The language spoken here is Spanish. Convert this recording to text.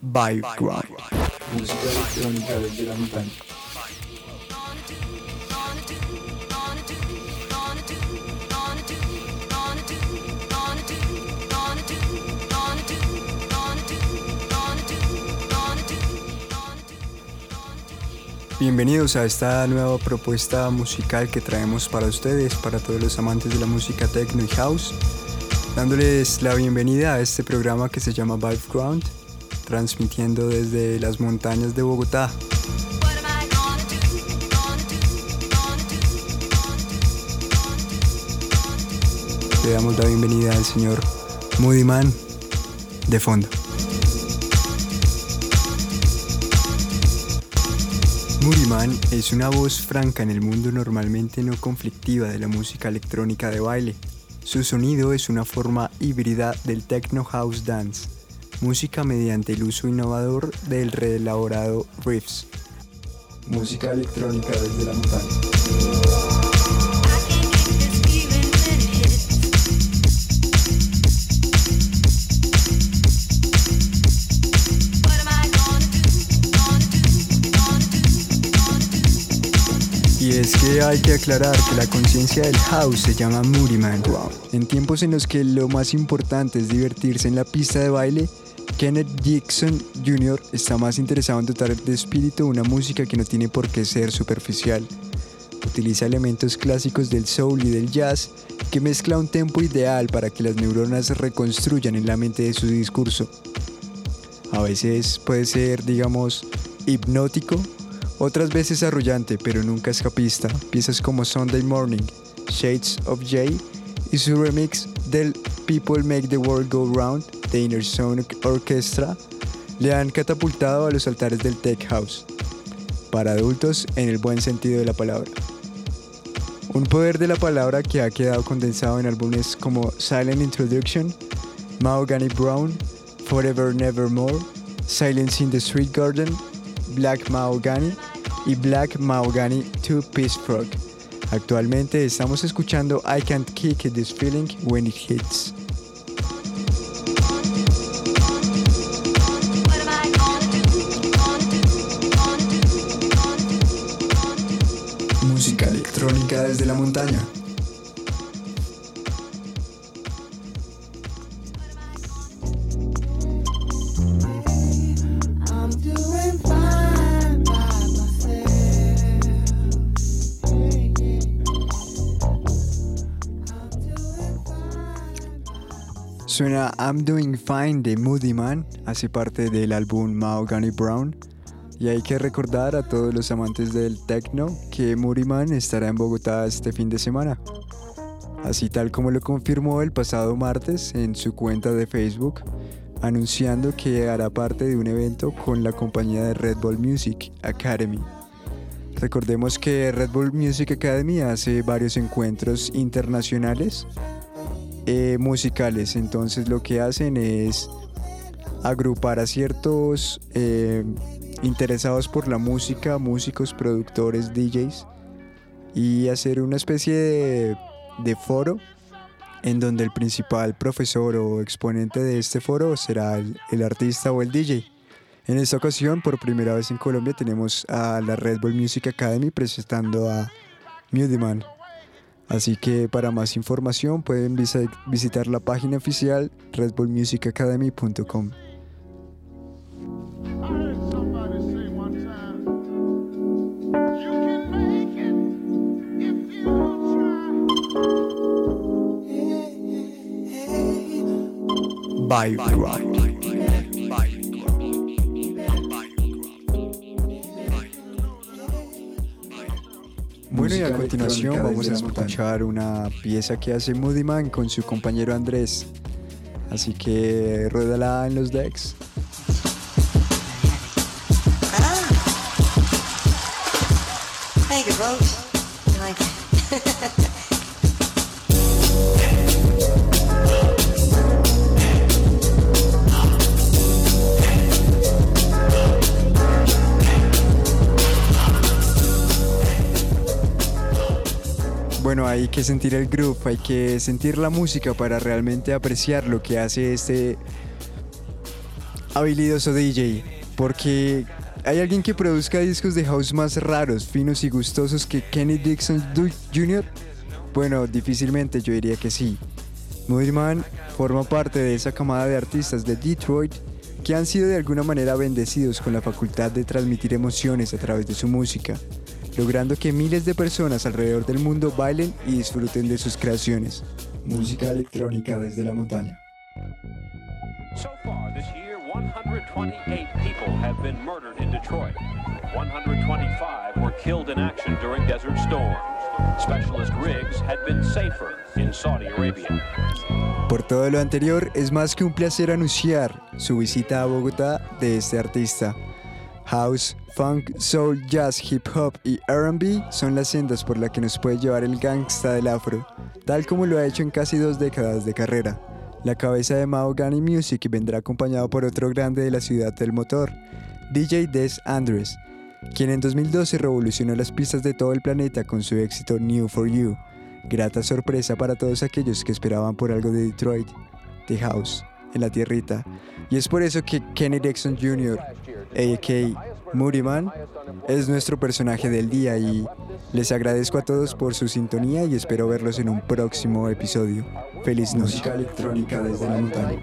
Vibe Ground. Música electrónica desde la montaña. Bienvenidos a esta nueva propuesta musical que traemos para ustedes, para todos los amantes de la música techno y house, dándoles la bienvenida a este programa que se llama Vibe Ground, transmitiendo desde las montañas de Bogotá. Le damos la bienvenida al señor Moody Man de fondo. Muriman es una voz franca en el mundo normalmente no conflictiva de la música electrónica de baile. Su sonido es una forma híbrida del techno house dance, música mediante el uso innovador del reelaborado riffs. Música electrónica desde la montaña. Y es que hay que aclarar que la conciencia del house se llama Muriman. En tiempos en los que lo más importante es divertirse en la pista de baile, Kenneth Dixon Jr. está más interesado en dotar de espíritu una música que no tiene por qué ser superficial. Utiliza elementos clásicos del soul y del jazz que mezcla un tempo ideal para que las neuronas reconstruyan en la mente de su discurso. A veces puede ser, digamos, hipnótico, otras veces arrullante, pero nunca escapista. Piezas como Sunday Morning, Shades of Jay y su remix del People Make the World Go Round de Inner Sonic Orchestra le han catapultado a los altares del tech house. Para adultos en el buen sentido de la palabra. Un poder de la palabra que ha quedado condensado en álbumes como Silent Introduction, Mahogany Brown, Forever Nevermore, Silence in the Street Garden, Black Mahogany y Black Mahogany Two Piece Frog. Actualmente estamos escuchando I Can't Kick This Feeling When It Hits. Electrónica desde la montaña. Suena I'm Doing Fine de Moody Man, hace parte del álbum Mahogany Brown. Y hay que recordar a todos los amantes del techno que Moody Man estará en Bogotá este fin de semana. Así tal como lo confirmó el pasado martes en su cuenta de Facebook, anunciando que hará parte de un evento con la compañía de Red Bull Music Academy. Recordemos que Red Bull Music Academy hace varios encuentros internacionales eh, musicales. Entonces lo que hacen es agrupar a ciertos eh, interesados por la música, músicos, productores, DJs, y hacer una especie de, foro en donde el principal profesor o exponente de este foro será el, artista o el DJ. En esta ocasión, por primera vez en Colombia, tenemos a la Red Bull Music Academy presentando a Mudeman. Así que para más información pueden visitar la página oficial redbullmusicacademy.com. Ground. Bueno, y a continuación vamos a escuchar una pieza que hace Moody Man con su compañero Andrés. Así que ruédala en los decks. Thank you, Bueno, hay que sentir el groove, hay que sentir la música para realmente apreciar lo que hace este habilidoso DJ, porque hay alguien que produzca discos de house más raros, finos y gustosos que Kenny Dixon Jr. Bueno, difícilmente yo diría que sí. Moody Man forma parte de esa camada de artistas de Detroit que han sido de alguna manera bendecidos con la facultad de transmitir emociones a través de su música, logrando que miles de personas alrededor del mundo bailen y disfruten de sus creaciones. Música electrónica desde la montaña. So far this year, 128 people have been murdered in Detroit. 125 were killed in action during Desert Storm. Specialist rigs had been safer in Saudi Arabia. Por todo lo anterior, es más que un placer anunciar su visita a Bogotá de este artista. House, funk, soul, jazz, hip hop y RB son las sendas por las que nos puede llevar el gangsta del afro, tal como lo ha hecho en casi dos décadas de carrera. La cabeza de Mahogany Music vendrá acompañado por otro grande de la ciudad del motor, DJ Des Andres, quien en 2012 revolucionó las pistas de todo el planeta con su éxito New for You. Grata sorpresa para todos aquellos que esperaban por algo de Detroit, de House, en la tierrita. Y es por eso que Kenny Dixon Jr., a.k.a. Moody Man, es nuestro personaje del día y les agradezco a todos por su sintonía y espero verlos en un próximo episodio. Feliz noche. Música electrónica desde la montaña.